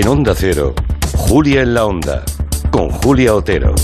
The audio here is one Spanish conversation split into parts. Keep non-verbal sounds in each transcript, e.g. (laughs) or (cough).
En Onda Cero, Julia en la Onda, con Julia Otero.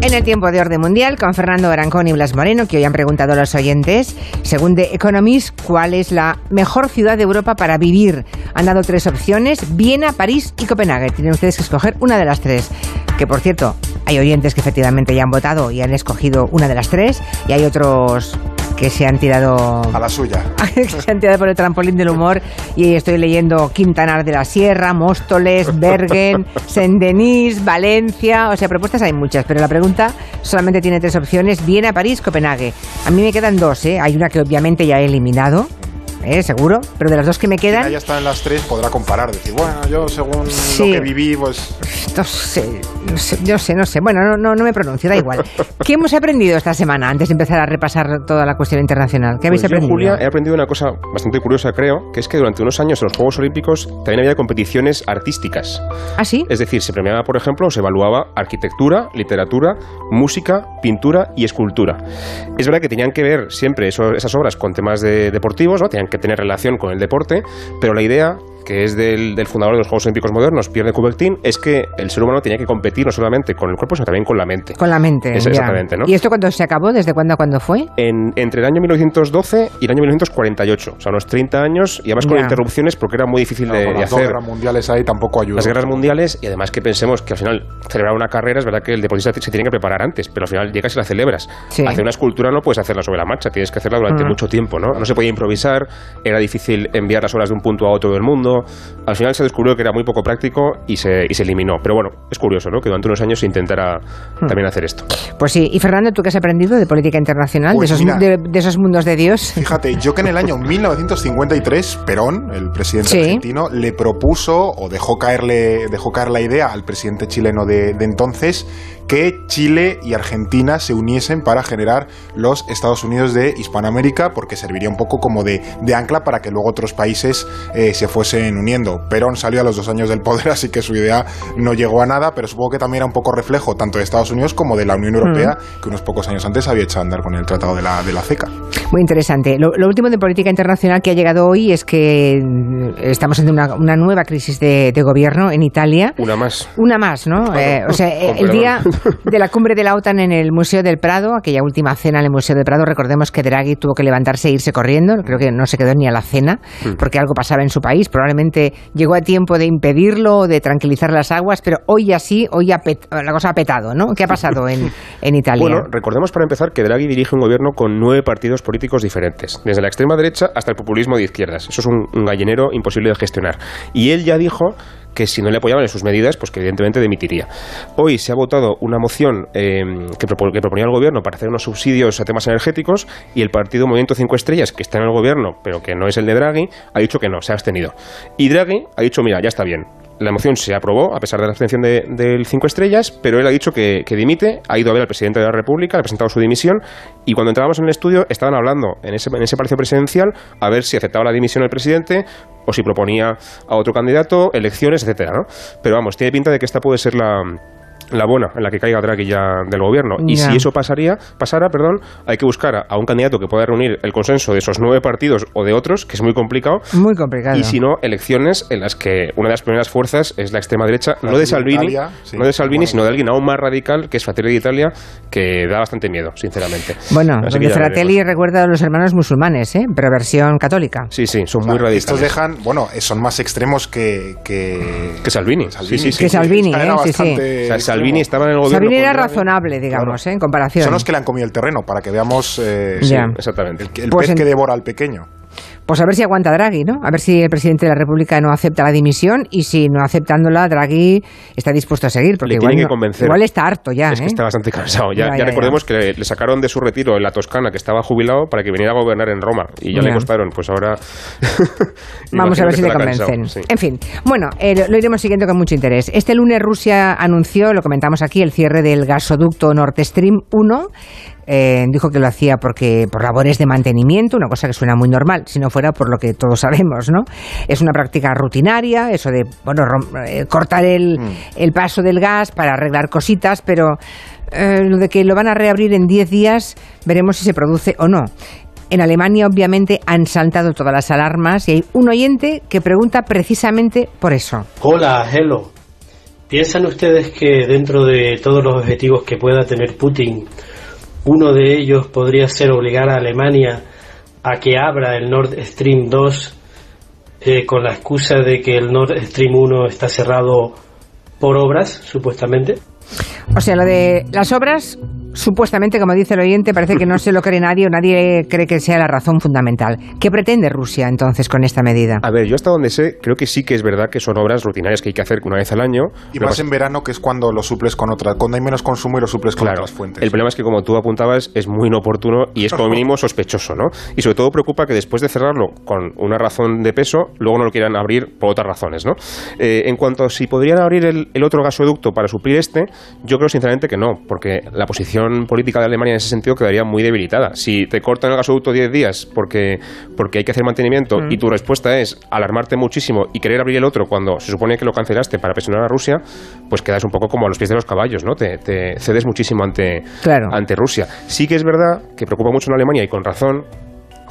En el tiempo de orden mundial, con Fernando Arancón y Blas Moreno, que hoy han preguntado a los oyentes, según The Economist, ¿cuál es la mejor ciudad de Europa para vivir? Han dado tres opciones, Viena, París y Copenhague. Tienen ustedes que escoger una de las tres. Que, por cierto, hay oyentes que efectivamente ya han votado y han escogido una de las tres, y hay otros que se han tirado a la suya. (laughs) que se han tirado por el trampolín del humor y estoy leyendo Quintanar de la Sierra, Móstoles, Bergen, Saint-Denis, Valencia, o sea, propuestas hay muchas, pero la pregunta solamente tiene tres opciones, Viena, París, Copenhague. A mí me quedan dos, ¿eh? Hay una que obviamente ya he eliminado, ¿eh? seguro, pero de las dos que me quedan... Si ya está en las tres, podrá comparar, decir, bueno, yo según lo que viví, pues... No sé, no sé, yo sé, no sé. Bueno, no, no, no me pronuncio, da igual. (laughs) ¿Qué hemos aprendido esta semana antes de empezar a repasar toda la cuestión internacional? ¿Qué habéis Pues yo, aprendido? Julia, he aprendido una cosa bastante curiosa, creo, que es que durante unos años en los Juegos Olímpicos también había competiciones artísticas. ¿Ah, sí? Es decir, se premiaba, por ejemplo, o se evaluaba arquitectura, literatura, música, pintura y escultura. Es verdad que tenían que ver siempre eso- esas obras con temas de- deportivos, ¿no? tenían que tener relación con el deporte, pero la idea que es del, del fundador de los Juegos Olímpicos modernos, Pierre de Coubertin, es que el ser humano tenía que competir no solamente con el cuerpo, sino también con la mente. Con la mente. Es- exactamente, ¿no? ¿Y esto cuándo se acabó? ¿Desde cuándo a cuándo fue? En- entre el año 1912 y el año 1948, o sea, unos 30 años, y además con Ya. interrupciones porque era muy difícil Claro, de, con de las dos hacer. guerras mundiales ahí tampoco ayudó. Las guerras mundiales, y además que pensemos que al final celebrar una carrera es verdad que el deportista se tiene que preparar antes, pero al final llegas y la celebras. Sí. Hacer una escultura no puedes hacerla sobre la marcha, tienes que hacerla durante Mm. mucho tiempo, ¿no? No se podía improvisar, era difícil enviar las obras de un punto a otro del mundo. Al final se descubrió que era muy poco práctico y se, y se eliminó. Pero bueno, es curioso, ¿no? Que durante unos años se intentara Mm. también hacer esto. Pues sí. ¿Y Fernando, tú qué has aprendido de política internacional? Pues de, esos, mira. de, de esos mundos de Dios. Fíjate, yo que en el año 1953 Perón, el presidente Sí. argentino, le propuso o dejó caerle dejó caer la idea al presidente chileno de, de entonces que Chile y Argentina se uniesen para generar los Estados Unidos de Hispanoamérica, porque serviría un poco como de, de ancla para que luego otros países eh, se fuesen uniendo. Perón salió a los dos años del poder, (laughs) así que su idea no llegó a nada, pero supongo que también era un poco reflejo tanto de Estados Unidos como de la Unión Europea, que unos pocos años antes había hecho a andar con el Tratado de la, de la CECA. Muy interesante. Lo, lo último de política internacional que ha llegado hoy es que mm, estamos en una, una nueva crisis de, de gobierno en Italia. Una más. Una más, ¿no? Eh, o sea, (laughs) el día. De la cumbre de la OTAN en el Museo del Prado, aquella última cena en el Museo del Prado, recordemos que Draghi tuvo que levantarse e irse corriendo, creo que no se quedó ni a la cena, Mm. porque algo pasaba en su país, probablemente llegó a tiempo de impedirlo o de tranquilizar las aguas, pero hoy así, hoy ha pet- la cosa ha petado, ¿no? ¿Qué ha pasado en, (laughs) en Italia? Bueno, recordemos para empezar que Draghi dirige un gobierno con nueve partidos políticos diferentes, desde la extrema derecha hasta el populismo de izquierdas. Eso es un, un gallinero imposible de gestionar. Y él ya dijo que si no le apoyaban en sus medidas, pues que evidentemente dimitiría. Hoy se ha votado una moción eh, que, que proponía el gobierno para hacer unos subsidios a temas energéticos y el partido Movimiento 5 Estrellas, que está en el gobierno, pero que no es el de Draghi, ha dicho que no, se ha abstenido. Y Draghi ha dicho, mira, ya está bien, la moción se aprobó a pesar de la abstención de- del cinco estrellas, pero él ha dicho que, que dimite, ha ido a ver al presidente de la República, le ha presentado su dimisión y cuando entrábamos en el estudio estaban hablando en ese, en ese palacio presidencial a ver si aceptaba la dimisión el presidente o si proponía a otro candidato, elecciones, etcétera, ¿no? Pero vamos, tiene pinta de que esta puede ser la la buena en la que caiga Draghi ya del gobierno. Y si eso pasaría, pasara, perdón, hay que buscar a, a un candidato que pueda reunir el consenso de esos nueve partidos o de otros, que es muy complicado, Muy complicado. y si no, elecciones en las que una de las primeras fuerzas es la extrema derecha, La no de de Salvini, Italia, sí. no de Salvini, Bueno. sino de alguien aún más radical, que es Fratelli d'Italia, que da bastante miedo, sinceramente. Bueno, Así donde Fratelli veremos. recuerda a los hermanos musulmanes, ¿eh? pero versión católica. Sí, sí, son muy radicales. Estos dejan, bueno, eh, son más extremos que. Que, Que Salvini. Sí, sí, sí. Que Salvini, ¿eh? Sí, sí. bastante O sea, Salvini estaba en el gobierno. Con era razonable, digamos, Claro. ¿eh? en comparación. Son los que le han comido el terreno, para que veamos eh, Ya. Exactamente. el, el Pues pez en- que devora al pequeño. Pues a ver si aguanta Draghi, ¿no? A ver si el presidente de la República no acepta la dimisión y si no aceptándola, Draghi está dispuesto a seguir. Porque Le igual, tienen que convencer. igual está harto ya, Es que ¿eh? está bastante cansado. Ya, Ya, ya ya, recordemos que le, sacaron de su retiro en la Toscana, que estaba jubilado, para que viniera a gobernar en Roma. Y ya, le costaron. Pues ahora. (laughs) Vamos a ver si le cansado, convencen. sí. En fin, bueno, eh, lo- lo iremos siguiendo con mucho interés. Este lunes Rusia anunció, lo comentamos aquí, el cierre del gasoducto Nord Stream 1. Eh, dijo que lo hacía porque por labores de mantenimiento, una cosa que suena muy normal, si no fuera por lo que todos sabemos, ¿no? Es una práctica rutinaria, eso de bueno rom- eh, cortar el, el paso del gas para arreglar cositas, pero eh, lo de que lo van a reabrir en 10 días, veremos si se produce o no. En Alemania, obviamente, han saltado todas las alarmas y hay un oyente que pregunta precisamente por eso. Hola, hello. ¿Piensan ustedes que dentro de todos los objetivos que pueda tener Putin, uno de ellos podría ser obligar a Alemania a que abra el Nord Stream 2 eh, con la excusa de que el Nord Stream 1 está cerrado por obras, supuestamente? O sea, lo de las obras supuestamente, como dice el oyente, parece que no se lo cree nadie o nadie cree que sea la razón fundamental. ¿Qué pretende Rusia entonces con esta medida? A ver, yo hasta donde sé, creo que sí que es verdad que son obras rutinarias que hay que hacer una vez al año. Y más en verano, que es cuando lo suples con otra, cuando hay menos consumo y lo suples con otras fuentes. El problema es que, como tú apuntabas, es muy inoportuno y es como (laughs) mínimo sospechoso, ¿no? Y sobre todo preocupa que después de cerrarlo con una razón de peso, luego no lo quieran abrir por otras razones, ¿no? Eh, en cuanto a si podrían abrir el, el otro gasoducto para suplir este, yo creo sinceramente que no, porque la posición política de Alemania en ese sentido quedaría muy debilitada. Si te cortan el gasoducto 10 días porque, porque hay que hacer mantenimiento y tu respuesta es alarmarte muchísimo y querer abrir el otro cuando se supone que lo cancelaste para presionar a Rusia, pues quedas un poco como a los pies de los caballos, ¿no? Te, te cedes muchísimo ante, ante Rusia. Sí que es verdad que preocupa mucho en Alemania y con razón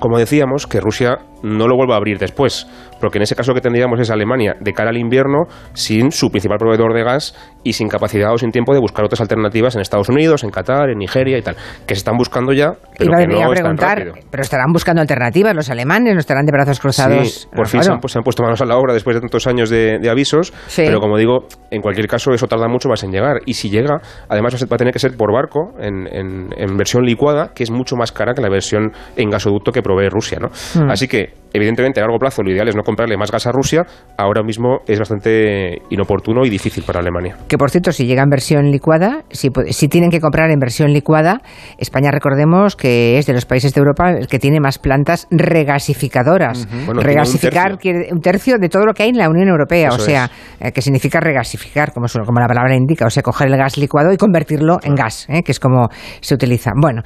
como decíamos, que Rusia no lo vuelva a abrir después, porque en ese caso que tendríamos es Alemania de cara al invierno sin su principal proveedor de gas y sin capacidad o sin tiempo de buscar otras alternativas en Estados Unidos, en Qatar, en Nigeria y tal, que se están buscando ya, pero que no a preguntar, pero estarán buscando alternativas los alemanes, no estarán de brazos cruzados. por fin se, han, puesto manos a la obra después de tantos años de, avisos, pero como digo, en cualquier caso eso tarda mucho más en llegar y si llega, además va a tener que ser por barco en, en, versión licuada, que es mucho más cara que la versión en gasoducto que provee Rusia, ¿no? Hmm. Así que evidentemente a largo plazo lo ideal es no comprarle más gas a Rusia, ahora mismo es bastante inoportuno y difícil para Alemania. Que por cierto, si llega en versión licuada, si, si tienen que comprar en versión licuada, España recordemos que es de los países de Europa el que tiene más plantas regasificadoras. Regasificar un tercio. de todo lo que hay en la Unión Europea, o sea, eh, que significa regasificar, como, como la palabra indica, o sea, coger el gas licuado y convertirlo en gas, eh, que es como se utiliza. Bueno,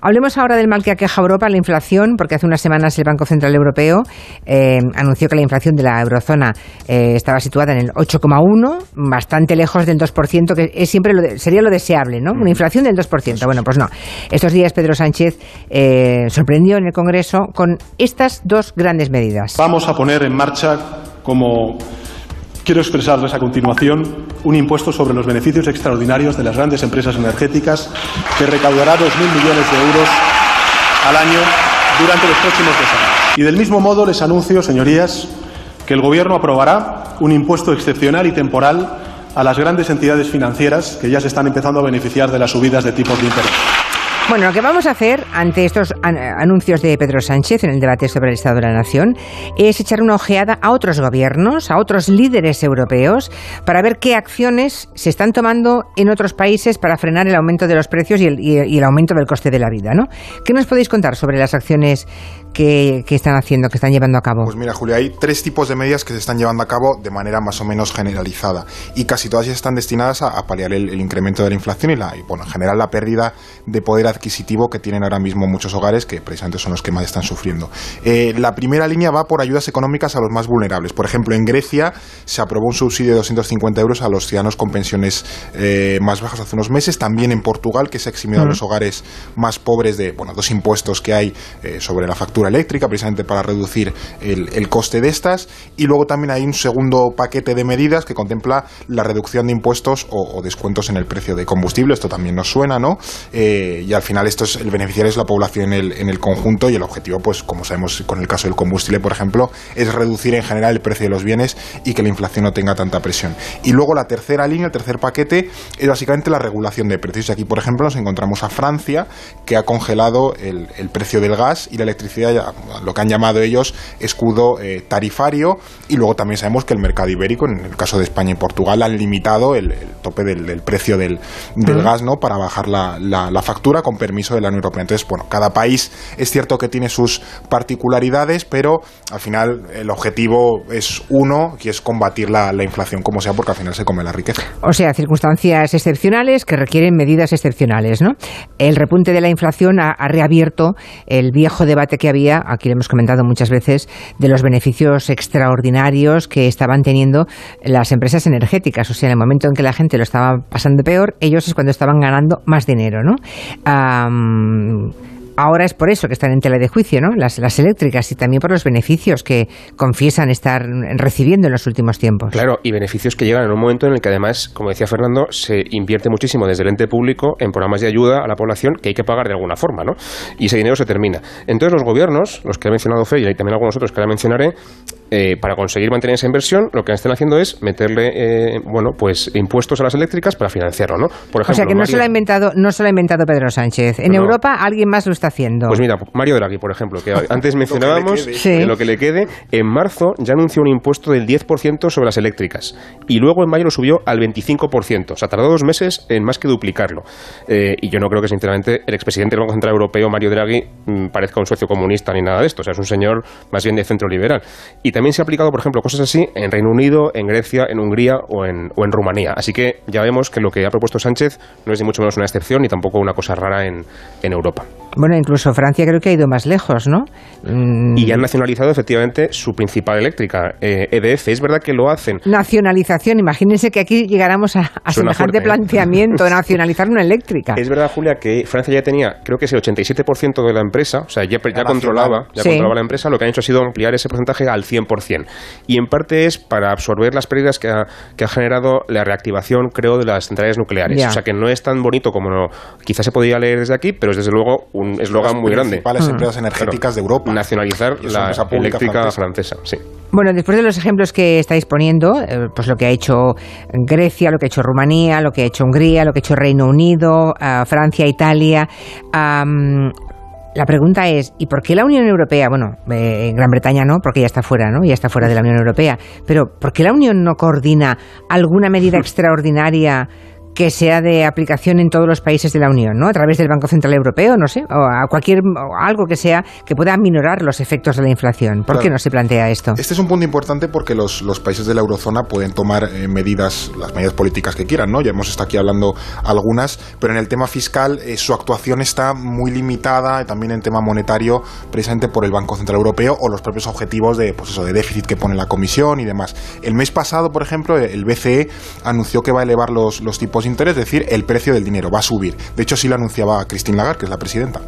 hablemos ahora del mal que aqueja Europa, la inflación, porque hace unas semanas el Banco Central Europeo eh, anunció que la inflación de la eurozona eh, estaba situada en el 8,1, bastante lejos del 2%, que es siempre lo sería lo deseable, ¿no? Una inflación del 2%. Bueno, pues no. Estos días Pedro Sánchez eh, sorprendió en el Congreso con estas dos grandes medidas. Vamos a poner en marcha como Quiero expresarles a continuación un impuesto sobre los beneficios extraordinarios de las grandes empresas energéticas que recaudará 2.000 millones de euros al año durante los próximos dos años. Y del mismo modo les anuncio, señorías, que el Gobierno aprobará un impuesto excepcional y temporal a las grandes entidades financieras que ya se están empezando a beneficiar de las subidas de tipos de interés. Bueno, lo que vamos a hacer ante estos anuncios de Pedro Sánchez en el debate sobre el Estado de la Nación es echar una ojeada a otros gobiernos, a otros líderes europeos, para ver qué acciones se están tomando en otros países para frenar el aumento de los precios y el, aumento del coste de la vida. ¿no? ¿Qué nos podéis contar sobre las acciones que, están haciendo, que están llevando a cabo? Pues mira, Julia, hay tres tipos de medidas que se están llevando a cabo de manera más o menos generalizada y casi todas están destinadas a, paliar el, incremento de la inflación y, la, bueno, en general la pérdida de poder adquisitivo que tienen ahora mismo muchos hogares que precisamente son los que más están sufriendo. Eh, la primera línea va por ayudas económicas a los más vulnerables. Por ejemplo, en Grecia se aprobó un subsidio de 250 euros a los ciudadanos con pensiones eh, más bajas hace unos meses. También en Portugal, que se ha eximido a los hogares más pobres de bueno, dos impuestos que hay eh, sobre la factura eléctrica, precisamente para reducir el, coste de estas. Y luego también hay un segundo paquete de medidas que contempla la reducción de impuestos o, descuentos en el precio de combustible. Esto también nos suena, ¿no? y al final esto es el beneficiario es la población en el, en el conjunto y el objetivo, pues como sabemos con el caso del combustible, por ejemplo, es reducir en general el precio de los bienes y que la inflación no tenga tanta presión. Y luego la tercera línea, el tercer paquete, es básicamente la regulación de precios. Y aquí, por ejemplo, nos encontramos a Francia, que ha congelado el, el precio del gas y la electricidad, lo que han llamado ellos escudo eh, tarifario. Y luego también sabemos que el mercado ibérico, en el caso de España y Portugal, han limitado el, tope del, precio del, del gas ¿no? para bajar la, la, la factura con permiso de la Unión Europea. Entonces, bueno, cada país es cierto que tiene sus particularidades, pero al final el objetivo es uno, que es combatir la, inflación como sea, porque al final se come la riqueza. O sea, circunstancias excepcionales que requieren medidas excepcionales, ¿no? El repunte de la inflación ha, reabierto el viejo debate que aquí lo hemos comentado muchas veces, de los beneficios extraordinarios que estaban teniendo las empresas energéticas. O sea, en el momento en que la gente lo estaba pasando peor, ellos es cuando estaban ganando más dinero, ¿no? Ahora es por eso que están en tela de juicio, ¿no? Las, eléctricas y también por los beneficios que confiesan estar recibiendo en los últimos tiempos. Claro, y beneficios que llegan en un momento en el que además, como decía Fernando, se invierte muchísimo desde el ente público en programas de ayuda a la población que hay que pagar de alguna forma, ¿no? Y ese dinero se termina. Entonces los gobiernos, los que ha mencionado Fe y también algunos otros que ahora mencionaré, eh, para conseguir mantener esa inversión, lo que están haciendo es meterle, eh, bueno, pues impuestos a las eléctricas para financiarlo, ¿no? Por ejemplo, o sea que no se lo ha inventado, no se lo ha inventado Pedro Sánchez. En Europa alguien más lo está haciendo. Pues mira, Mario Draghi, por ejemplo, que (laughs) antes mencionábamos, lo, lo que le quede, en marzo ya anunció un impuesto del 10% sobre las eléctricas y luego en mayo lo subió al 25%. O sea, tardó dos meses en más que duplicarlo. Eh, y yo no creo que, sinceramente, el expresidente del Banco Central Europeo, Mario Draghi, mm, parezca un socio comunista ni nada de esto. O sea, es un señor más bien de centro liberal. Y también se ha aplicado, por ejemplo, cosas así en Reino Unido, en Grecia, en Hungría o en, o en Rumanía. Así que ya vemos que lo que ha propuesto Sánchez no es ni mucho menos una excepción ni tampoco una cosa rara en, en Europa. Bueno, incluso Francia creo que ha ido más lejos, ¿no? Y han nacionalizado efectivamente su principal eléctrica, EDF. Eh, e es verdad que lo hacen. Nacionalización, imagínense que aquí llegáramos a, semejante ¿eh? planteamiento, (laughs) nacionalizar una eléctrica. Es verdad, Julia, que Francia ya tenía, creo que es el 87% de la empresa, o sea, ya, ya controlaba, ya controlaba la empresa, lo que han hecho ha sido ampliar ese porcentaje al 100%. Y en parte es para absorber las pérdidas que ha, que ha generado la reactivación, creo, de las centrales nucleares. O sea, que no es tan bonito como no, quizás se podía leer desde aquí, pero es desde luego un un eslogan muy grande. Las principales empresas energéticas de Europa. Nacionalizar la eléctrica francesa. sí. Bueno, después de los ejemplos que estáis poniendo, eh, pues lo que ha hecho Grecia, lo que ha hecho Rumanía, lo que ha hecho Hungría, lo que ha hecho Reino Unido, uh, Francia, Italia, um, la pregunta es, ¿y por qué la Unión Europea, bueno, eh, Gran Bretaña no, porque ya está fuera, ¿no? Ya está fuera de la Unión Europea, pero ¿por qué la Unión no coordina alguna medida (laughs) extraordinaria que sea de aplicación en todos los países de la Unión, ¿no? A través del Banco Central Europeo, no sé, o a cualquier algo que sea que pueda minorar los efectos de la inflación. ¿Por qué no se plantea esto? Este es un punto importante porque los, los países de la eurozona pueden tomar eh, medidas, las medidas políticas que quieran, ¿no? Ya hemos estado aquí hablando algunas, pero en el tema fiscal eh, su actuación está muy limitada, también en tema monetario, precisamente por el Banco Central Europeo o los propios objetivos de, pues eso, de déficit que pone la Comisión y demás. El mes pasado, por ejemplo, el BCE anunció que va a elevar los, los tipos interés, es decir, el precio del dinero va a subir. De hecho, sí lo anunciaba Christine Lagarde, que es la presidenta.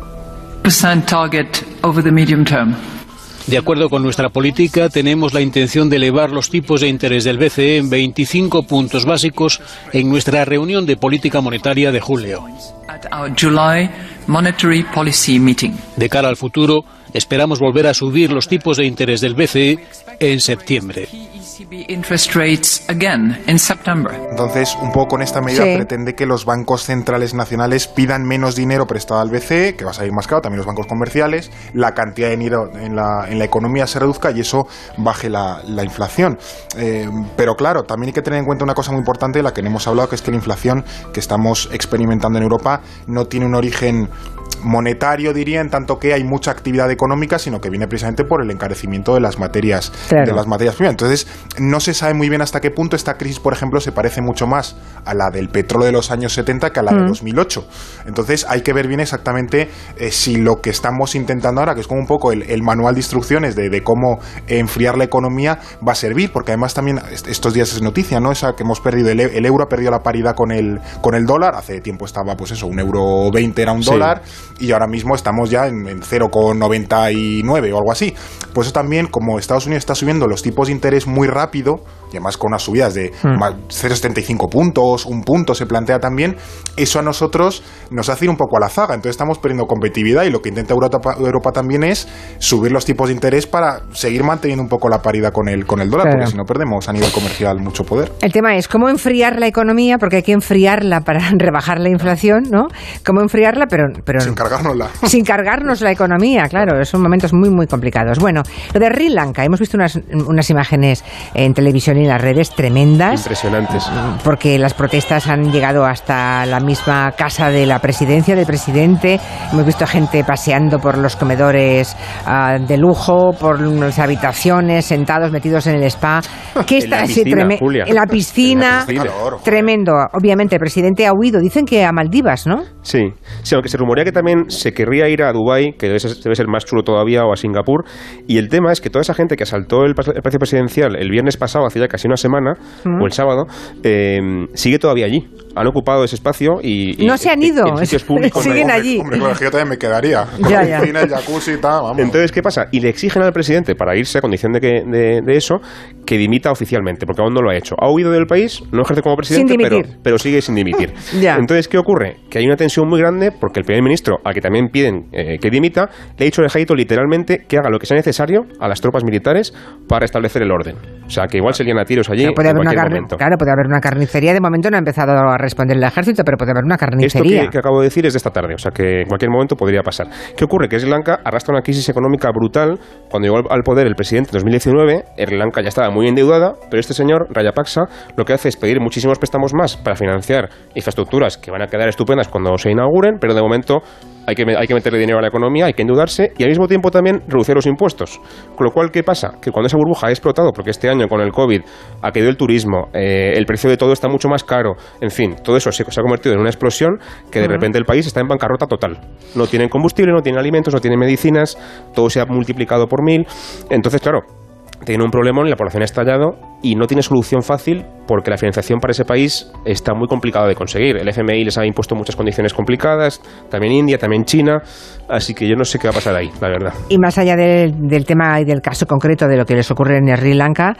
De acuerdo con nuestra política, tenemos la intención de elevar los tipos de interés del BCE en 25 puntos básicos en nuestra reunión de política monetaria de julio. De cara al futuro, esperamos volver a subir los tipos de interés del BCE en septiembre. Entonces, un poco con esta medida pretende que los bancos centrales nacionales pidan menos dinero prestado al BCE, que va a salir más caro, también los bancos comerciales, la cantidad de dinero en la, en la economía se reduzca y eso baje la, la inflación. Eh, pero claro, también hay que tener en cuenta una cosa muy importante de la que no hemos hablado, que es que la inflación que estamos experimentando en Europa no tiene un origen monetario, diría, en tanto que hay mucha actividad económica, sino que viene precisamente por el encarecimiento de las materias, de las materias primas. Entonces, no se sabe muy bien hasta qué punto esta crisis, por ejemplo, se parece mucho más a la del petróleo de los años 70 que a la de 2008. Mm. Entonces, hay que ver bien exactamente eh, si lo que estamos intentando ahora, que es como un poco el, manual de instrucciones de, cómo enfriar la economía, va a servir, porque además también estos días es noticia, ¿no? Esa que hemos perdido, el, euro ha perdido la paridad con el, con el dólar, hace tiempo estaba, pues eso, un euro 20 era un dólar, y ahora mismo estamos ya en, en 0,99 o algo así. Pues eso también, como Estados Unidos está subiendo los tipos de interés muy rápido, y además con unas subidas de 0,75 hmm. puntos, un punto se plantea también, eso a nosotros nos hace ir un poco a la zaga. Entonces estamos perdiendo competitividad y lo que intenta Europa, Europa también es subir los tipos de interés para seguir manteniendo un poco la paridad con el, con el dólar, porque si no perdemos a nivel comercial mucho poder. El tema es cómo enfriar la economía, porque hay que enfriarla para (laughs) rebajar la inflación, ¿no? Cómo enfriarla, pero... pero cargárnosla. Sin cargarnos la economía, claro. Son momentos muy, muy complicados. Bueno, lo de Sri Lanka, hemos visto unas, unas imágenes en televisión y en las redes tremendas. Impresionantes. Porque las protestas han llegado hasta la misma casa de la presidencia, del presidente. Hemos visto gente paseando por los comedores uh, de lujo, por las habitaciones, sentados, metidos en el spa. (laughs) ¿Qué está así tremendo? (laughs) En la piscina. Tremendo. Obviamente, el presidente ha huido. Dicen que a Maldivas, ¿no? Sí. Sí, aunque se rumorea que también se querría ir a Dubái, que debe ser, debe ser más chulo todavía, o a Singapur. Y el tema es que toda esa gente que asaltó el, el Palacio Presidencial el viernes pasado, hacía casi una semana, Mm. o el sábado, eh, sigue todavía allí. Han ocupado ese espacio y... y No se han ido, en sitios públicos. (laughs) siguen ¿no? allí. Hombre, claro, yo también me quedaría. Con (laughs) Ya, ya. el jacuzzi y tal, vamos. Entonces, ¿qué pasa? Y le exigen al presidente, para irse a condición de, que, de, de eso, que dimita oficialmente, porque aún no lo ha hecho. Ha huido del país, no ejerce como presidente, Sin pero, pero sigue sin dimitir. (laughs) Ya. Entonces, ¿qué ocurre? Que hay una tensión muy grande porque el primer ministro, al que también piden eh, que dimita, le ha dicho al ejército literalmente que haga lo que sea necesario a las tropas militares para restablecer el orden. O sea, que igual se lían a tiros allí Claro, puede en haber una cualquier carne- momento. claro, puede haber una carnicería. De momento no ha empezado a responder el ejército, pero puede haber una Esto carnicería. que, que acabo de decir es de esta tarde, o sea que en cualquier momento podría pasar. ¿Qué ocurre? Que Sri Lanka arrastra una crisis económica brutal. Cuando llegó al- al poder el presidente en 2019, Sri Lanka ya estaba muy endeudada, pero este señor, Rayapaksa, lo que hace es pedir muchísimos préstamos más para financiar infraestructuras que van a quedar estupendas cuando se inauguren, pero de momento hay que, hay que meterle dinero a la economía, hay que endeudarse y al mismo tiempo también reducir los impuestos. Con lo cual, ¿qué pasa? Que cuando esa burbuja ha explotado, porque este año con el COVID ha caído el turismo, eh, el precio de todo está mucho más caro, en fin, todo eso se, se ha convertido en una explosión que de repente el país está en bancarrota total. No tienen combustible, no tienen alimentos, no tienen medicinas, todo se ha multiplicado por mil. Entonces, claro, tiene un problema la población ha estallado y no tiene solución fácil porque la financiación para ese país está muy complicada de conseguir. El FMI les ha impuesto muchas condiciones complicadas, también India, también China, así que yo no sé qué va a pasar ahí, la verdad. Y más allá del, del tema y del caso concreto de lo que les ocurre en Sri Lanka,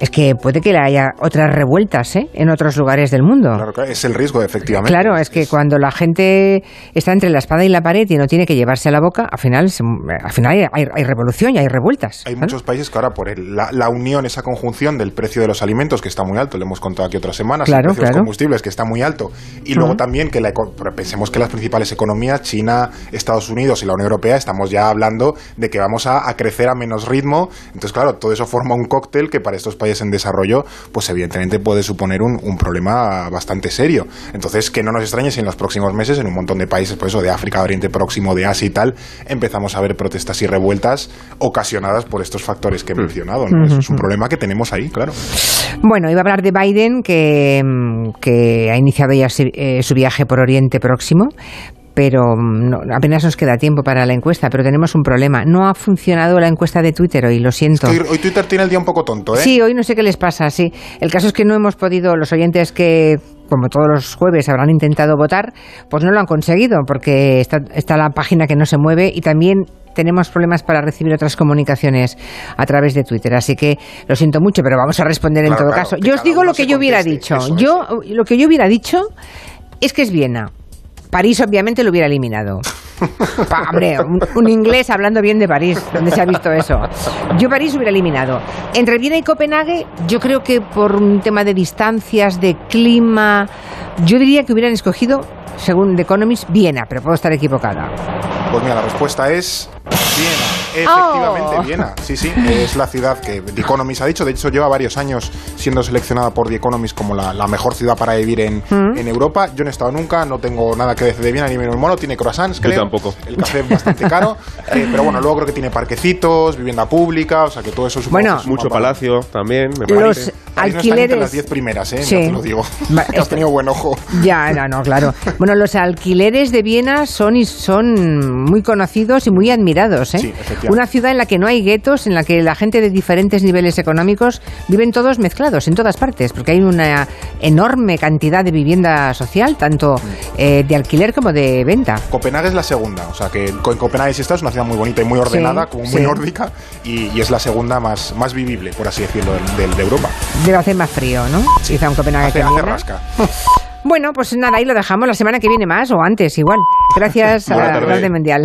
es que puede que haya otras revueltas ¿eh? en otros lugares del mundo. Claro, claro, es el riesgo, efectivamente. Claro, es que cuando la gente está entre la espada y la pared y no tiene que llevarse a la boca, al final, se- al final hay, hay- hay revolución y hay revueltas. Hay ¿no? muchos países que ahora por el- la, la unión, esa conjunción del precio de los alimentos que está muy alto, lo hemos contado aquí otras semanas, Claro, el precio de claro. los combustibles que está muy alto, y luego Ujú. también que la, pensemos que las principales economías, China, Estados Unidos y la Unión Europea, estamos ya hablando de que vamos a, a crecer a menos ritmo, entonces claro, todo eso forma un cóctel que para estos países en desarrollo, pues evidentemente puede suponer un, un problema bastante serio. Entonces que no nos extrañe si en los próximos meses en un montón de países, por eso de África, Oriente Próximo, de Asia y tal, empezamos a ver protestas y revueltas ocasionadas por estos factores que he mencionado. ¿no? Eso es un problema que tenemos ahí, claro. Bueno, iba a hablar de Biden, que, mm, que ha iniciado ya su, eh, su viaje por Oriente Próximo, pero mm, no- apenas nos queda tiempo para la encuesta, pero tenemos un problema. No ha funcionado la encuesta de Twitter hoy, lo siento. Hoy, hoy Twitter tiene el día un poco tonto, ¿eh? Sí, hoy no sé qué les pasa, sí. El caso es que no hemos podido, los oyentes que, como todos los jueves, habrán intentado votar, pues no lo han conseguido, porque está, está la página que no se mueve y también tenemos problemas para recibir otras comunicaciones a través de Twitter. Así que lo siento mucho, pero vamos a responder en todo claro, caso. Yo os digo lo que yo hubiera dicho. yo Lo que yo hubiera dicho es que es Viena. París obviamente lo hubiera eliminado. (laughs) Pa- hombre, un, un inglés hablando bien de París, ¿dónde se ha visto eso? Yo París hubiera eliminado. Entre Viena y Copenhague, yo creo que por un tema de distancias, de clima, yo diría que hubieran escogido, según The Economist, Viena, pero puedo estar equivocada. Pues mira, la respuesta es Viena. Efectivamente, Oh. Viena. Sí, sí, es la ciudad que The Economist ha dicho. De hecho, lleva varios años siendo seleccionada por The Economist como la, la mejor ciudad para vivir en, Mm. en Europa. Yo no he estado nunca, no tengo nada que decir de Viena ni menos mono. Tiene croissants, creo. tampoco. El café es bastante caro. (laughs) eh, pero bueno, luego creo que tiene parquecitos, vivienda pública, o sea que todo eso supongo Bueno, Mucho para- palacio también, me Los parece. París no está ni entre alquileres... las 10 primeras, ¿eh? Sí. Ya te lo digo. (laughs) (laughs) Has esto- tenido buen ojo. Ya, no, no, claro. Bueno, los alquileres de Viena son, y son muy conocidos y muy admirados. ¿eh? Sí, efectivamente. Una ciudad en la que no hay guetos, en la que la gente de diferentes niveles económicos viven todos mezclados en todas partes, porque hay una enorme cantidad de vivienda social, tanto eh, de alquiler como de venta. Copenhague es la segunda, o sea que en Copenhague sí está, es una ciudad muy bonita y muy ordenada, Sí, como muy sí. nórdica, y, y es la segunda más, más vivible, por así decirlo, del- del- de Europa. Debe hacer más frío, ¿no? Quizá un Copenhague Hace, que en hace rasca. (laughs) Bueno, pues nada, ahí lo dejamos la semana que viene más o antes, igual. Gracias (laughs) a la Mundial.